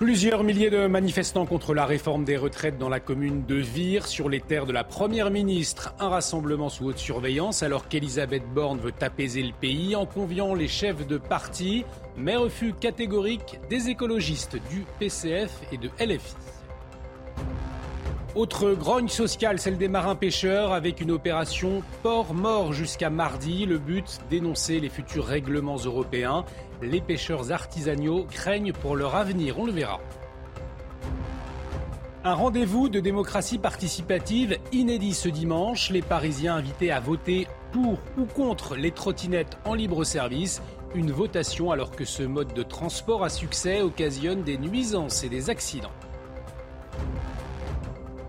Plusieurs milliers de manifestants contre la réforme des retraites dans la commune de Vire, sur les terres de la première ministre. Un rassemblement sous haute surveillance alors qu'Elisabeth Borne veut apaiser le pays en conviant les chefs de parti, mais refus catégorique des écologistes du PCF et de LFI. Autre grogne sociale, celle des marins-pêcheurs, avec une opération port mort jusqu'à mardi. Le but, dénoncer les futurs règlements européens. Les pêcheurs artisanaux craignent pour leur avenir, on le verra. Un rendez-vous de démocratie participative inédit ce dimanche. Les Parisiens invités à voter pour ou contre les trottinettes en libre service. Une votation alors que ce mode de transport à succès occasionne des nuisances et des accidents.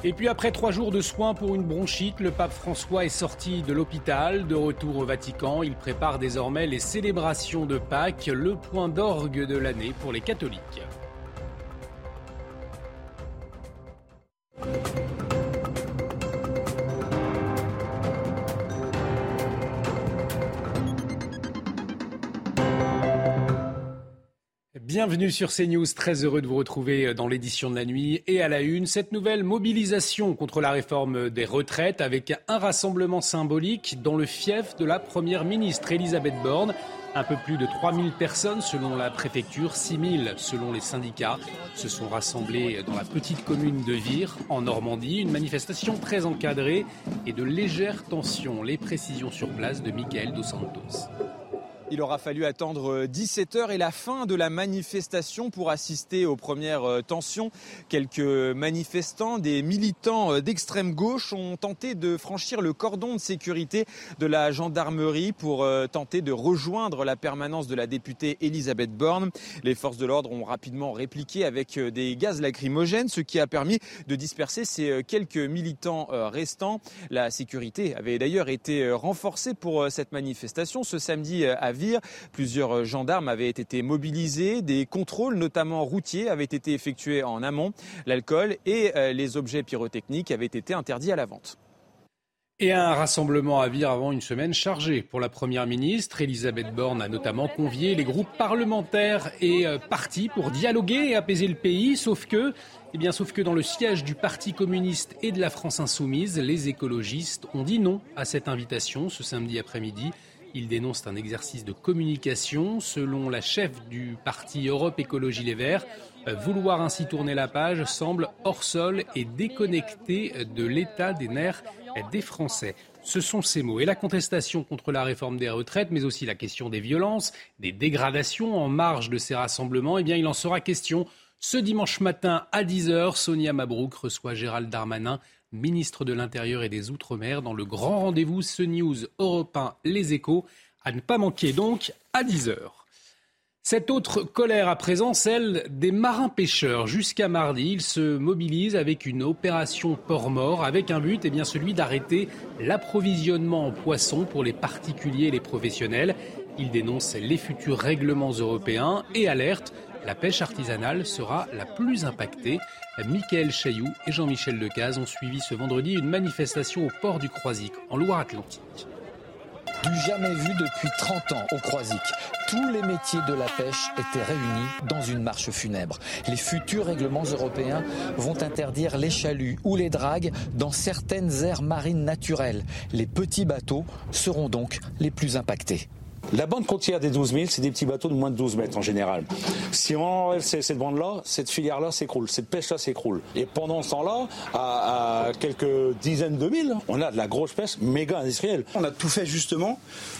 Et puis après trois jours de soins pour une bronchite, le pape François est sorti de l'hôpital. De retour au Vatican, il prépare désormais les célébrations de Pâques, le point d'orgue de l'année pour les catholiques. Bienvenue sur CNews, très heureux de vous retrouver dans l'édition de la nuit et à la une. Cette nouvelle mobilisation contre la réforme des retraites avec un rassemblement symbolique dans le fief de la Première ministre Elisabeth Borne. Un peu plus de 3000 personnes selon la préfecture, 6000 selon les syndicats se sont rassemblés dans la petite commune de Vire en Normandie. Une manifestation très encadrée et de légères tensions. Les précisions sur place de Michael Dos Santos. Il aura fallu attendre 17h et la fin de la manifestation pour assister aux premières euh, tensions. Quelques manifestants, des militants euh, d'extrême gauche ont tenté de franchir le cordon de sécurité de la gendarmerie pour euh, tenter de rejoindre la permanence de la députée Elisabeth Borne. Les forces de l'ordre ont rapidement répliqué avec des gaz lacrymogènes, ce qui a permis de disperser ces quelques militants restants. La sécurité avait d'ailleurs été renforcée pour cette manifestation ce samedi à Plusieurs gendarmes avaient été mobilisés. Des contrôles, notamment routiers, avaient été effectués en amont. L'alcool et euh, les objets pyrotechniques avaient été interdits à la vente. Et un rassemblement à Vire avant une semaine chargée pour la Première ministre. Elisabeth Borne a notamment convié les groupes parlementaires et euh, partis pour dialoguer et apaiser le pays, eh sauf que dans le siège du Parti communiste et de la France insoumise, les écologistes ont dit non à cette invitation ce samedi après-midi. Il dénonce un exercice de communication. Selon la chef du parti Europe Écologie Les Verts, euh, vouloir ainsi tourner la page semble hors sol et déconnecté de l'état des nerfs des Français. Ce sont ces mots. Et la contestation contre la réforme des retraites, mais aussi la question des violences, des dégradations en marge de ces rassemblements, eh bien, il en sera question ce dimanche matin à 10h. Sonia Mabrouk reçoit Gérald Darmanin ministre de l'Intérieur et des Outre-mer, dans le grand rendez-vous Ce News Europe 1 Les Échos, à ne pas manquer donc à 10h. Cette autre colère à présent, celle des marins-pêcheurs. Jusqu'à mardi, ils se mobilisent avec une opération port-mort, avec un but, et eh bien celui d'arrêter l'approvisionnement en poissons pour les particuliers et les professionnels. Ils dénoncent les futurs règlements européens et alertent la pêche artisanale sera la plus impactée. Michael Chailloux et Jean-Michel Decaze ont suivi ce vendredi une manifestation au port du Croisic, en Loire-Atlantique. Du jamais vu depuis 30 ans au Croisic. Tous les métiers de la pêche étaient réunis dans une marche funèbre. Les futurs règlements européens vont interdire les chaluts ou les dragues dans certaines aires marines naturelles. Les petits bateaux seront donc les plus impactés. La bande côtière des 12 000, c'est des petits bateaux de moins de 12 mètres en général. Si on enlève cette bande-là, cette filière-là s'écroule, cette pêche-là s'écroule. Et pendant ce temps-là, à, quelques dizaines de milles, on a de la grosse pêche méga industrielle. On a tout fait justement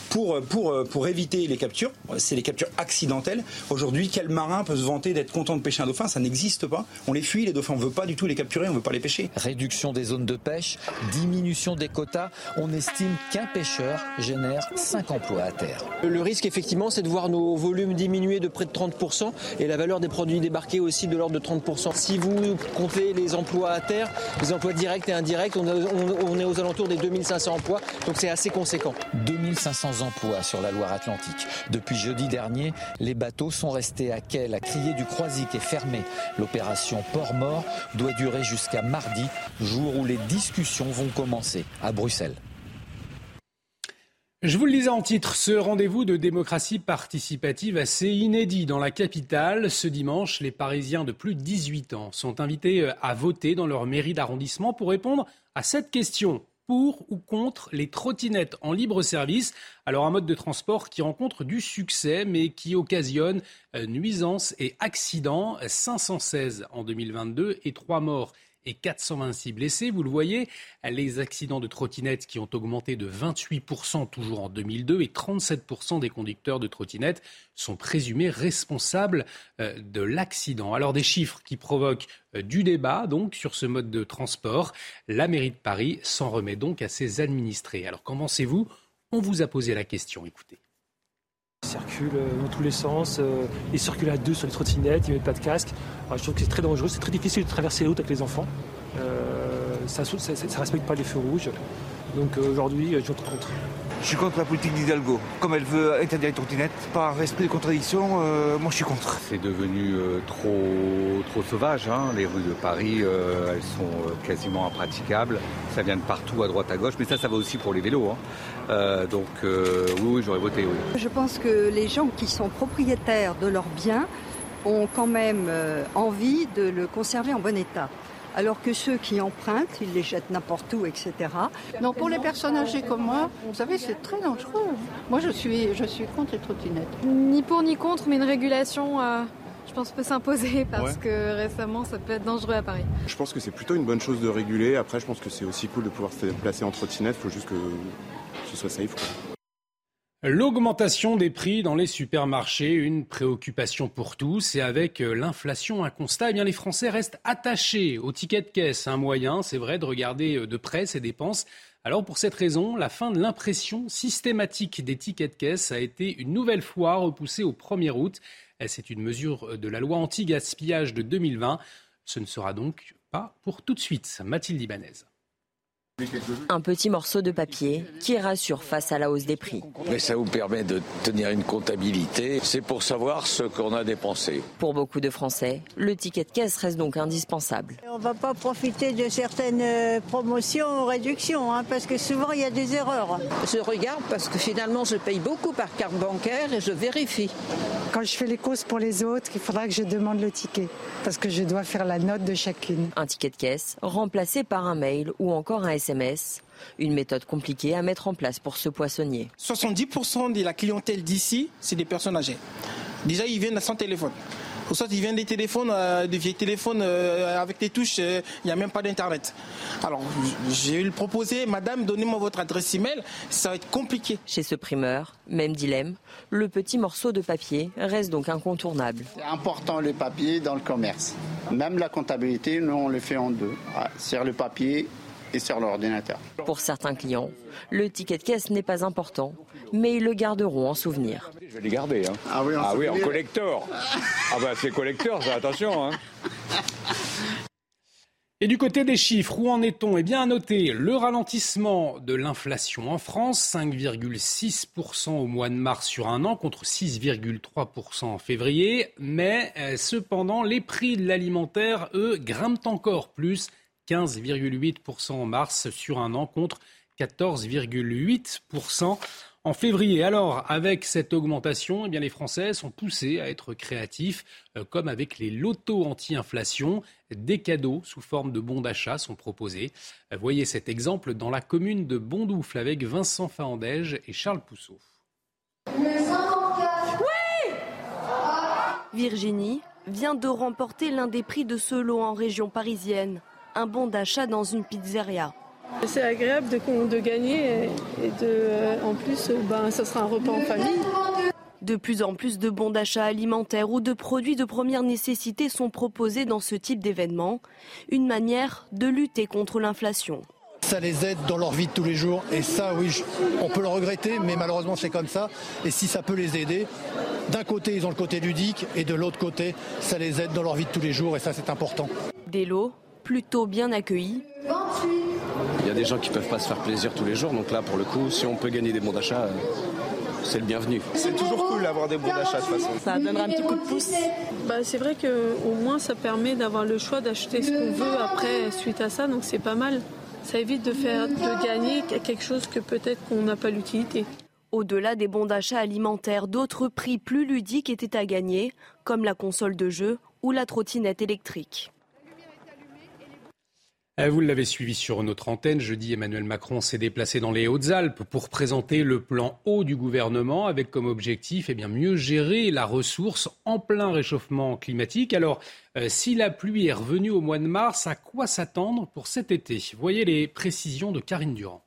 pour, pour, pour éviter les captures. C'est les captures accidentelles. Aujourd'hui, quel marin peut se vanter d'être content de pêcher un dauphin? Ça n'existe pas. On les fuit, les dauphins. On ne veut pas du tout les capturer, on ne veut pas les pêcher. Réduction des zones de pêche, diminution des quotas. On estime qu'un pêcheur génère 5 emplois à terre. Le risque, effectivement, c'est de voir nos volumes diminuer de près de 30% et la valeur des produits débarqués aussi de l'ordre de 30%. Si vous comptez les emplois à terre, les emplois directs et indirects, on, est aux alentours des 2500 emplois, donc c'est assez conséquent. 2500 emplois sur la Loire-Atlantique. Depuis jeudi dernier, les bateaux sont restés à quai. La criée du Croisic est fermée. L'opération Port-Mort doit durer jusqu'à mardi, jour où les discussions vont commencer à Bruxelles. Je vous le disais en titre, ce rendez-vous de démocratie participative assez inédit dans la capitale. Ce dimanche, les Parisiens de plus de 18 ans sont invités euh, à voter dans leur mairie d'arrondissement pour répondre à cette question. Pour ou contre les trottinettes en libre service? Alors un mode de transport qui rencontre du succès mais qui occasionne euh, nuisances et accidents. 516 en 2022 et 3 morts et 426 blessés. Vous le voyez, les accidents de trottinettes qui ont augmenté de 28% toujours en 2002 et 37% des conducteurs de trottinettes sont présumés responsables euh, de l'accident. Alors des chiffres qui provoquent euh, du débat donc sur ce mode de transport. La mairie de Paris s'en remet donc à ses administrés. Alors comment pensez-vous? On vous a posé la question, écoutez. Circulent euh, dans tous les sens, euh, ils circulent à deux sur les trottinettes, ils mettent pas de casque. je trouve que c'est très dangereux, c'est très difficile de traverser les routes avec les enfants. Euh, ça ne respecte pas les feux rouges. Donc aujourd'hui, je suis contre. Je suis contre la politique d'Hidalgo. Comme elle veut interdire les trottinettes, par respect de contradiction, euh, moi je suis contre. C'est devenu euh, trop, trop sauvage. Hein. Les rues de Paris, euh, elles sont quasiment impraticables. Ça vient de partout, à droite, à gauche. Mais ça, ça va aussi pour les vélos. Hein. donc oui, oui j'aurais voté. Oui. Je pense que les gens qui sont propriétaires de leurs biens ont quand même envie de le conserver en bon état alors que ceux qui empruntent, ils les jettent n'importe où, etc. Non, pour les personnes âgées comme moi, vous savez, c'est très dangereux. Moi, je suis, je suis contre les trottinettes. Ni pour ni contre, mais une régulation. Euh, je pense peut s'imposer parce que récemment ça peut être dangereux à Paris. Je pense que c'est plutôt une bonne chose de réguler. Après, je pense que c'est aussi cool de pouvoir se déplacer en trottinette. Il faut juste que ce soit safe. L'augmentation des prix dans les supermarchés, une préoccupation pour tous. Et avec euh, l'inflation, un constat, eh bien les Français restent attachés au ticket de caisse. Un moyen, c'est vrai, de regarder euh, de près ses dépenses. Alors pour cette raison, la fin de l'impression systématique des tickets de caisse a été une nouvelle fois repoussée au 1er août. C'est une mesure de la loi anti-gaspillage de 2020. Ce ne sera donc pas pour tout de suite. Mathilde Ibanez. Un petit morceau de papier qui rassure face à la hausse des prix. Mais ça vous permet de tenir une comptabilité. C'est pour savoir ce qu'on a dépensé. Pour beaucoup de Français, le ticket de caisse reste donc indispensable. On ne va pas profiter de certaines euh, promotions ou réductions, hein, parce que souvent il y a des erreurs. Je regarde parce que finalement je paye beaucoup par carte bancaire et je vérifie. Quand je fais les courses pour les autres, il faudra que je demande le ticket, parce que je dois faire la note de chacune. Un ticket de caisse remplacé par un mail ou encore un SMS une méthode compliquée à mettre en place pour ce poissonnier. 70% de la clientèle d'ici, c'est des personnes âgées. Déjà, ils viennent sans téléphone. Ou soit ils viennent des téléphones, euh, des vieux téléphones euh, avec des touches, euh, il n'y a même pas d'internet. Alors j'ai eu le proposer, madame, donnez-moi votre adresse email, ça va être compliqué. Chez ce primeur, même dilemme, le petit morceau de papier reste donc incontournable. C'est important le papier dans le commerce. Même la comptabilité, nous on le fait en deux. Ah, sur le papier et sur l'ordinateur. Pour certains clients, le ticket de caisse n'est pas important, mais ils le garderont en souvenir. Je vais les garder. Hein. Ah oui, en, ah oui, en collector. ah bah c'est collector, attention. Hein. Et du côté des chiffres, où en est-on? Eh bien, à noter le ralentissement de l'inflation en France, 5,6% au mois de mars sur un an contre 6,3% en février. Mais euh, cependant, les prix de l'alimentaire, eux, grimpent encore plus 15,8% en mars sur un an contre 14,8% en février. Alors, avec cette augmentation, eh bien, les Français sont poussés à être créatifs, euh, comme avec les lotos anti-inflation. Des cadeaux sous forme de bons d'achat sont proposés. Euh, voyez cet exemple dans la commune de Bondoufle avec Vincent Fahandège et Charles Pousseau. Virginie vient de remporter l'un des prix de ce lot en région parisienne un bon d'achat dans une pizzeria. C'est agréable de, de, gagner et de, euh, en plus, ben, ça sera un repas en famille. De plus en plus de bons d'achat alimentaires ou de produits de première nécessité sont proposés dans ce type d'événement, une manière de lutter contre l'inflation. ça les aide dans leur vie de tous les jours. Et ça, oui, on peut le regretter, mais malheureusement, c'est comme ça. Et si ça peut les aider, d'un côté, ils ont le côté ludique, et de l'autre côté, ça les aide dans leur vie de tous les jours, et ça, c'est important. Des lots plutôt bien accueillis. Il y a des gens qui ne peuvent pas se faire plaisir tous les jours, donc là, pour le coup, si on peut gagner des bons d'achat, euh, c'est le bienvenu. C'est toujours cool d'avoir des bons d'achat de toute façon. Ça donnera un petit coup de pouce. Bah, c'est vrai qu'au moins ça permet d'avoir le choix d'acheter ce qu'on veut après suite à ça, donc c'est pas mal. Ça évite de faire de gagner quelque chose que peut-être qu'on n'a pas l'utilité. Au-delà des bons d'achat alimentaires, d'autres prix plus ludiques étaient à gagner, comme la console de jeu ou la trottinette électrique. Euh, vous l'avez suivi sur notre antenne. Jeudi, Emmanuel Macron s'est déplacé dans les Hautes-Alpes pour présenter le plan eau du gouvernement avec comme objectif eh bien, mieux gérer la ressource en plein réchauffement climatique. Alors, euh, si la pluie est revenue au mois de mars, à quoi s'attendre pour cet été? Voyez les précisions de Karine Durand.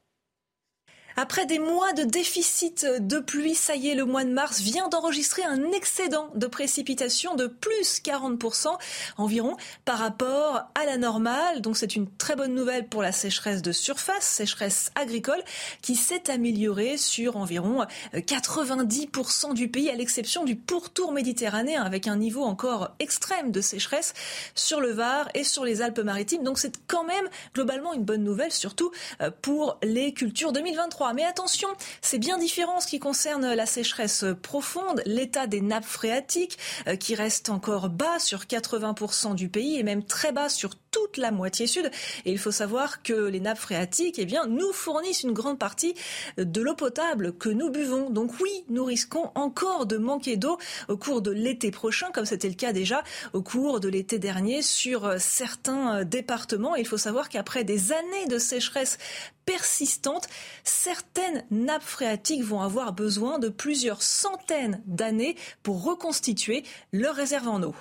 Après des mois de déficit de pluie, ça y est, le mois de mars vient d'enregistrer un excédent de précipitations de plus 40% environ par rapport à la normale. Donc c'est une très bonne nouvelle pour la sécheresse de surface, sécheresse agricole, qui s'est améliorée sur environ 90% du pays, à l'exception du pourtour méditerranéen, avec un niveau encore extrême de sécheresse sur le Var et sur les Alpes-Maritimes. Donc c'est quand même globalement une bonne nouvelle, surtout euh, pour les cultures 2023. Mais attention, c'est bien différent en ce qui concerne la sécheresse profonde, l'état des nappes phréatiques euh, qui reste encore bas sur 80% du pays et même très bas sur toute la moitié sud. Et il faut savoir que les nappes phréatiques, eh bien, nous fournissent une grande partie de l'eau potable que nous buvons. Donc oui, nous risquons encore de manquer d'eau au cours de l'été prochain, comme c'était le cas déjà au cours de l'été dernier sur euh, certains euh, départements. il faut savoir qu'après des années de sécheresse persistante, certaines nappes phréatiques vont avoir besoin de plusieurs centaines d'années pour reconstituer leur réserve en eau.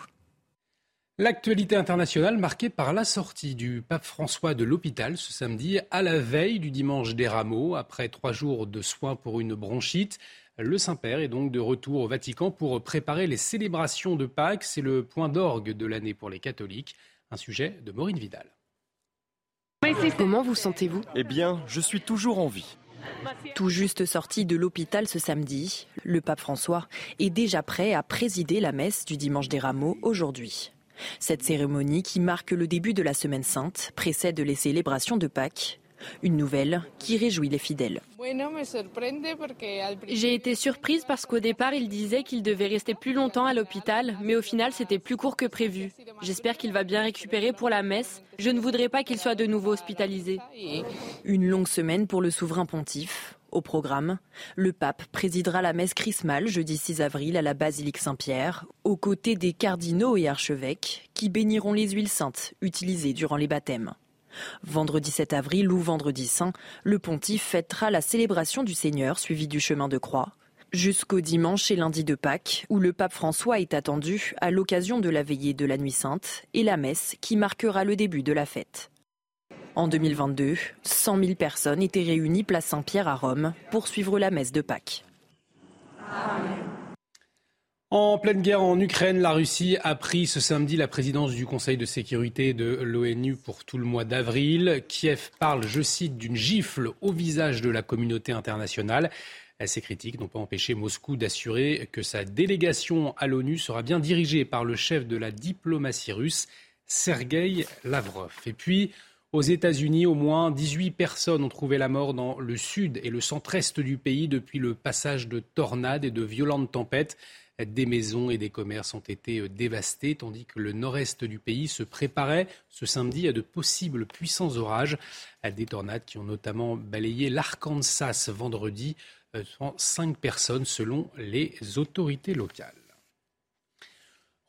L'actualité internationale marquée par la sortie du pape François de l'hôpital ce samedi à la veille du dimanche des rameaux. Après trois jours de soins pour une bronchite, le Saint-Père est donc de retour au Vatican pour préparer les célébrations de Pâques. C'est le point d'orgue de l'année pour les catholiques. Un sujet de Maureen Vidal. Comment vous sentez-vous? Eh bien, je suis toujours en vie. Tout juste sorti de l'hôpital ce samedi, le pape François est déjà prêt à présider la messe du dimanche des rameaux aujourd'hui. Cette cérémonie, qui marque le début de la Semaine sainte, précède les célébrations de Pâques. Une nouvelle qui réjouit les fidèles. J'ai été surprise parce qu'au départ, il disait qu'il devait rester plus longtemps à l'hôpital, mais au final, c'était plus court que prévu. J'espère qu'il va bien récupérer pour la messe. Je ne voudrais pas qu'il soit de nouveau hospitalisé. Une longue semaine pour le souverain pontife. Au programme, le pape présidera la messe chrismale jeudi 6 avril à la basilique Saint-Pierre, aux côtés des cardinaux et archevêques qui béniront les huiles saintes utilisées durant les baptêmes. Vendredi 7 avril ou vendredi saint, le pontife fêtera la célébration du Seigneur suivi du chemin de croix, jusqu'au dimanche et lundi de Pâques, où le pape François est attendu à l'occasion de la veillée de la Nuit Sainte et la messe qui marquera le début de la fête. En 2022, 100 000 personnes étaient réunies place Saint-Pierre à Rome pour suivre la messe de Pâques. En pleine guerre en Ukraine, la Russie a pris ce samedi la présidence du Conseil de sécurité de l'ONU pour tout le mois d'avril. Kiev parle, je cite, d'une gifle au visage de la communauté internationale. Ces critiques n'ont pas empêché Moscou d'assurer que sa délégation à l'ONU sera bien dirigée par le chef de la diplomatie russe, Sergei Lavrov. Et puis, aux États-Unis, au moins 18 personnes ont trouvé la mort dans le sud et le centre-est du pays depuis le passage de tornades et de violentes tempêtes. Des maisons et des commerces ont été dévastés, tandis que le nord-est du pays se préparait ce samedi à de possibles puissants orages, à des tornades qui ont notamment balayé l'Arkansas vendredi, euh, cinq personnes selon les autorités locales.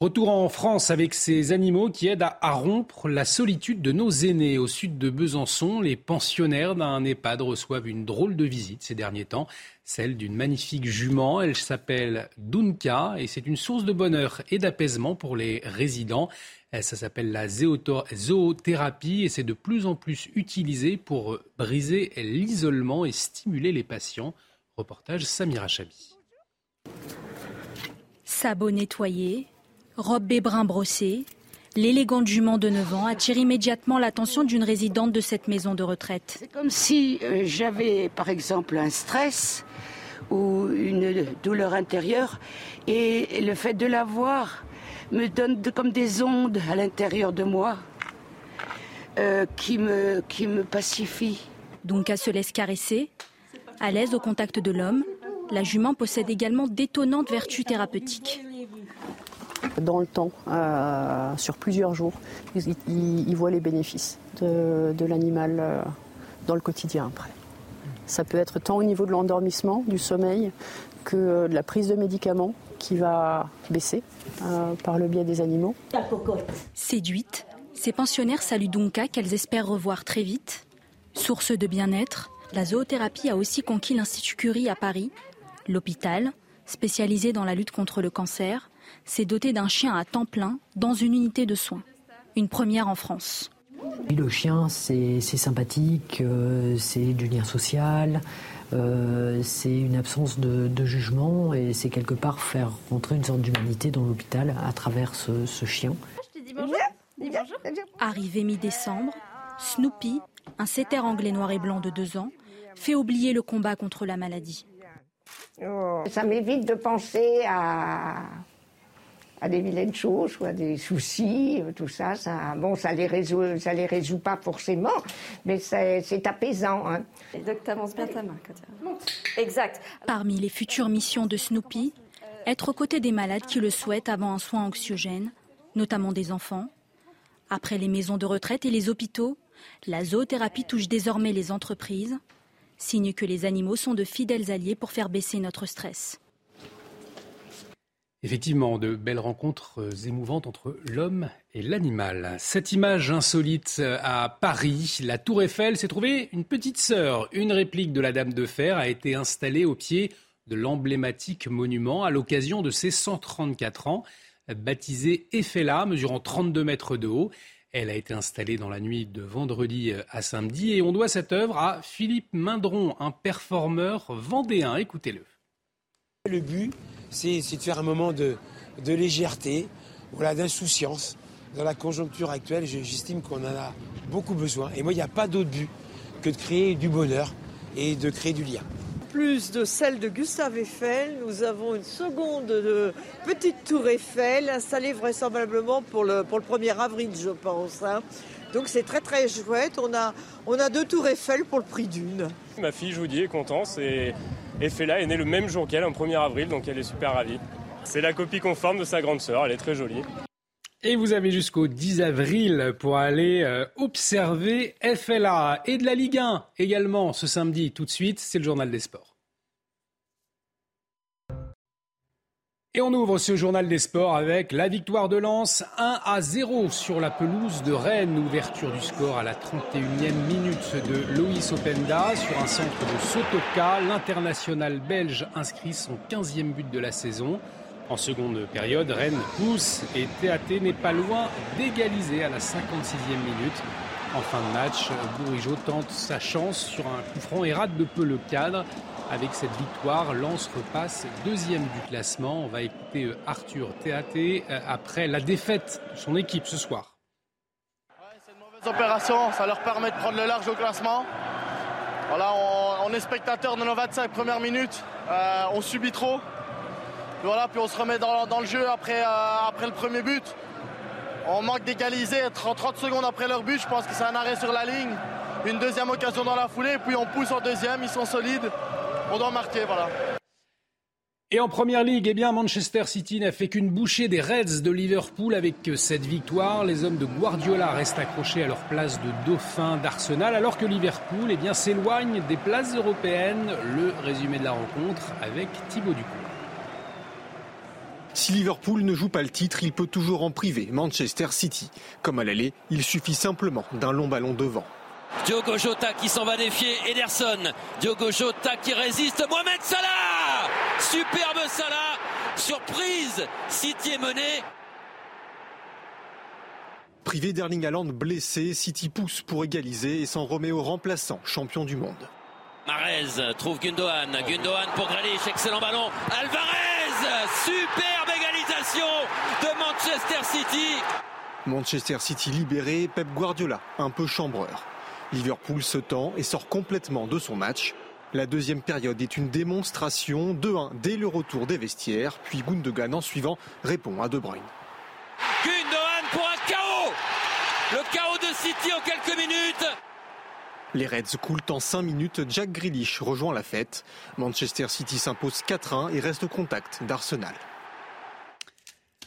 Retour en France avec ces animaux qui aident à, rompre la solitude de nos aînés. Au sud de Besançon, les pensionnaires d'un EHPAD reçoivent une drôle de visite ces derniers temps, celle d'une magnifique jument. Elle s'appelle Dunka et c'est une source de bonheur et d'apaisement pour les résidents. Ça s'appelle la zoothérapie et c'est de plus en plus utilisé pour briser l'isolement et stimuler les patients. Reportage Samira Chabi. Sabot nettoyé, robe et brun brossé, L'élégante jument de 9 ans attire immédiatement l'attention d'une résidente de cette maison de retraite. C'est comme si euh, j'avais par exemple un stress ou une douleur intérieure et le fait de la voir me donne comme des ondes à l'intérieur de moi euh, qui, me, qui me pacifient. Donc elle se laisse caresser, à l'aise au contact de l'homme, la jument possède également d'étonnantes vertus thérapeutiques dans le temps, euh, sur plusieurs jours. Ils, voient les bénéfices de, l'animal euh, dans le quotidien après. Ça peut être tant au niveau de l'endormissement, du sommeil, que de la prise de médicaments qui va baisser euh, par le biais des animaux. Séduites, ces pensionnaires saluent Dunka qu'elles espèrent revoir très vite. Source de bien-être, la zoothérapie a aussi conquis l'Institut Curie à Paris, l'hôpital, spécialisé dans la lutte contre le cancer, s'est doté d'un chien à temps plein dans une unité de soins. Une première en France. Le chien, c'est sympathique, euh, c'est du lien social, euh, c'est une absence de, jugement et c'est quelque part faire rentrer une sorte d'humanité dans l'hôpital à travers ce, chien. Arrivé mi-décembre, Snoopy, un setter anglais noir et blanc de deux ans, fait oublier le combat contre la maladie. Ça m'évite de penser à à des vilaines choses ou à des soucis, euh, tout ça, ça bon, ça les résout, ça les résout pas forcément, mais c'est apaisant. Hein. Donc t'avances bien ta main, Exact. Parmi les futures missions de Snoopy, être aux côtés des malades qui le souhaitent avant un soin anxiogène, notamment des enfants. Après les maisons de retraite et les hôpitaux, la zoothérapie touche désormais les entreprises, signe que les animaux sont de fidèles alliés pour faire baisser notre stress. Effectivement, de belles rencontres euh, émouvantes entre l'homme et l'animal. Cette image insolite euh, à Paris, la Tour Eiffel s'est trouvée une petite sœur. Une réplique de la Dame de Fer a été installée au pied de l'emblématique monument à l'occasion de ses 134 ans. Baptisée Eiffela, mesurant 32 mètres de haut, elle a été installée dans la nuit de vendredi euh, à samedi et on doit cette œuvre à Philippe Mindron, un performeur vendéen. Écoutez-le. Le but, c'est de faire un moment de, légèreté, voilà, d'insouciance. Dans la conjoncture actuelle, j'estime qu'on en a beaucoup besoin. Et moi, il n'y a pas d'autre but que de créer du bonheur et de créer du lien. Plus de celle de Gustave Eiffel, nous avons une seconde de petite tour Eiffel installée vraisemblablement pour le, pour le 1er avril, je pense. Hein. Donc c'est très très chouette. On a, on a deux tours Eiffel pour le prix d'une. Ma fille, je vous dis, est contente. C'est Eiffela est née le même jour qu'elle, en 1er avril, donc elle est super ravie. C'est la copie conforme de sa grande sœur, elle est très jolie. Et vous avez jusqu'au 10 avril pour aller euh, observer FLA et de la Ligue 1 également ce samedi. Tout de suite, c'est le journal des sports. Et on ouvre ce journal des sports avec la victoire de Lens 1 à 0 sur la pelouse de Rennes. Ouverture du score à la 31e minute de Loïs Openda sur un centre de Sotoka. L'international belge inscrit son 15e but de la saison. En seconde période, Rennes pousse et TAT n'est pas loin d'égaliser à la 56e minute. En fin de match, Bourigeau tente sa chance sur un coup franc et rate de peu le cadre. Avec cette victoire, Lens repasse deuxième du classement. On va écouter euh, Arthur Théaté euh, après la défaite de son équipe ce soir. c'est une mauvaise opération, ça leur permet de prendre le large au classement. Voilà, on, est spectateur de nos 25 premières minutes, euh, on subit trop. voilà, puis on se remet dans, le jeu après, après le premier but. On manque d'égaliser 30, 30 secondes après leur but, je pense que c'est un arrêt sur la ligne. Une deuxième occasion dans la foulée, puis on pousse en deuxième, ils sont solides on doit marquer, voilà. Et en première ligue, eh bien, Manchester City n'a fait qu'une bouchée des Reds de Liverpool avec cette victoire. Les hommes de Guardiola restent accrochés à leur place de dauphin d'Arsenal, alors que Liverpool eh bien, s'éloigne des places européennes. Le résumé de la rencontre avec Thibaut Ducour. Si Liverpool ne joue pas le titre, il peut toujours en priver Manchester City. Comme à l'aller, il suffit simplement d'un long ballon devant. Diogo Jota qui s'en va défier Ederson. Diogo Jota qui résiste. Mohamed Salah Superbe Salah Surprise City est mené. Privé d'Erling Haaland blessé, City pousse pour égaliser et s'en remet au remplaçant, champion du monde. Marez trouve Gundogan. Gundogan pour Grealish. Excellent ballon. Alvarez Superbe égalisation de Manchester City. Manchester City libéré, Pep Guardiola un peu chambreur. Liverpool se tend et sort complètement de son match. La deuxième période est une démonstration 2-1 dès le retour des vestiaires, puis Gundogan en suivant répond à De Bruyne. Gundogan pour un chaos Le chaos de City en quelques minutes les Reds coulent en 5 minutes. Jack Grealish rejoint la fête. Manchester City s'impose 4-1 et reste au contact d'Arsenal.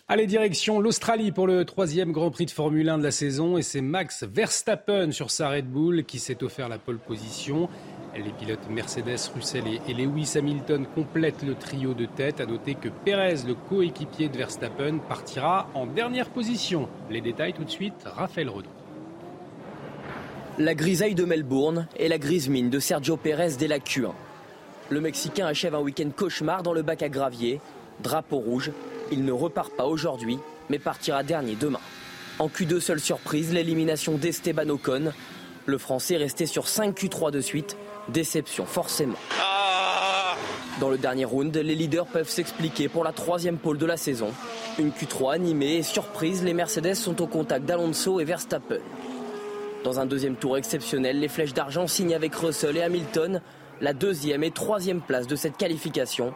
Allez, direction l'Australie pour le troisième Grand Prix de Formule 1 de la saison. Et c'est Max Verstappen sur sa Red Bull qui s'est offert la pole position. Les pilotes Mercedes, Russell et Lewis Hamilton complètent le trio de tête. À noter que Perez, le coéquipier de Verstappen, partira en dernière position. Les détails tout de suite, Raphaël Redon. La grisaille de Melbourne et la grise mine de Sergio Perez dès la Q1. Le Mexicain achève un week-end cauchemar dans le bac à gravier. Drapeau rouge, il ne repart pas aujourd'hui, mais partira dernier demain. En Q2, seule surprise, l'élimination d'Esteban Ocon. Le Français resté sur 5 Q3 de suite. Déception, forcément. Dans le dernier round, les leaders peuvent s'expliquer pour la troisième pole de la saison. Une Q3 animée et surprise, les Mercedes sont au contact d'Alonso et Verstappen. Dans un deuxième tour exceptionnel, les flèches d'argent signent avec Russell et Hamilton la deuxième et troisième place de cette qualification.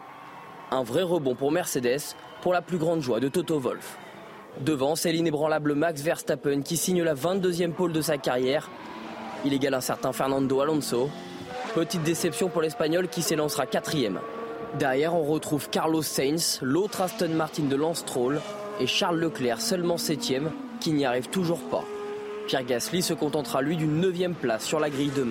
Un vrai rebond pour Mercedes, pour la plus grande joie de Toto Wolff. Devant, c'est l'inébranlable Max Verstappen qui signe la 22e pole de sa carrière. Il égale un certain Fernando Alonso. Petite déception pour l'Espagnol qui s'élancera quatrième. Derrière, on retrouve Carlos Sainz, l'autre Aston Martin de Lance Stroll, et Charles Leclerc, seulement septième, qui n'y arrive toujours pas. Pierre Gasly se contentera lui d'une neuvième place sur la grille de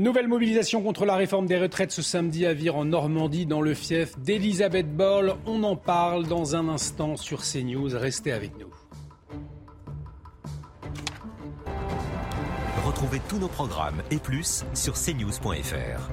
Nouvelle mobilisation contre la réforme des retraites ce samedi à Vire en Normandie dans le fief d'Elisabeth Boll. On en parle dans un instant sur CNews. Restez avec nous. Retrouvez tous nos programmes et plus sur cnews.fr.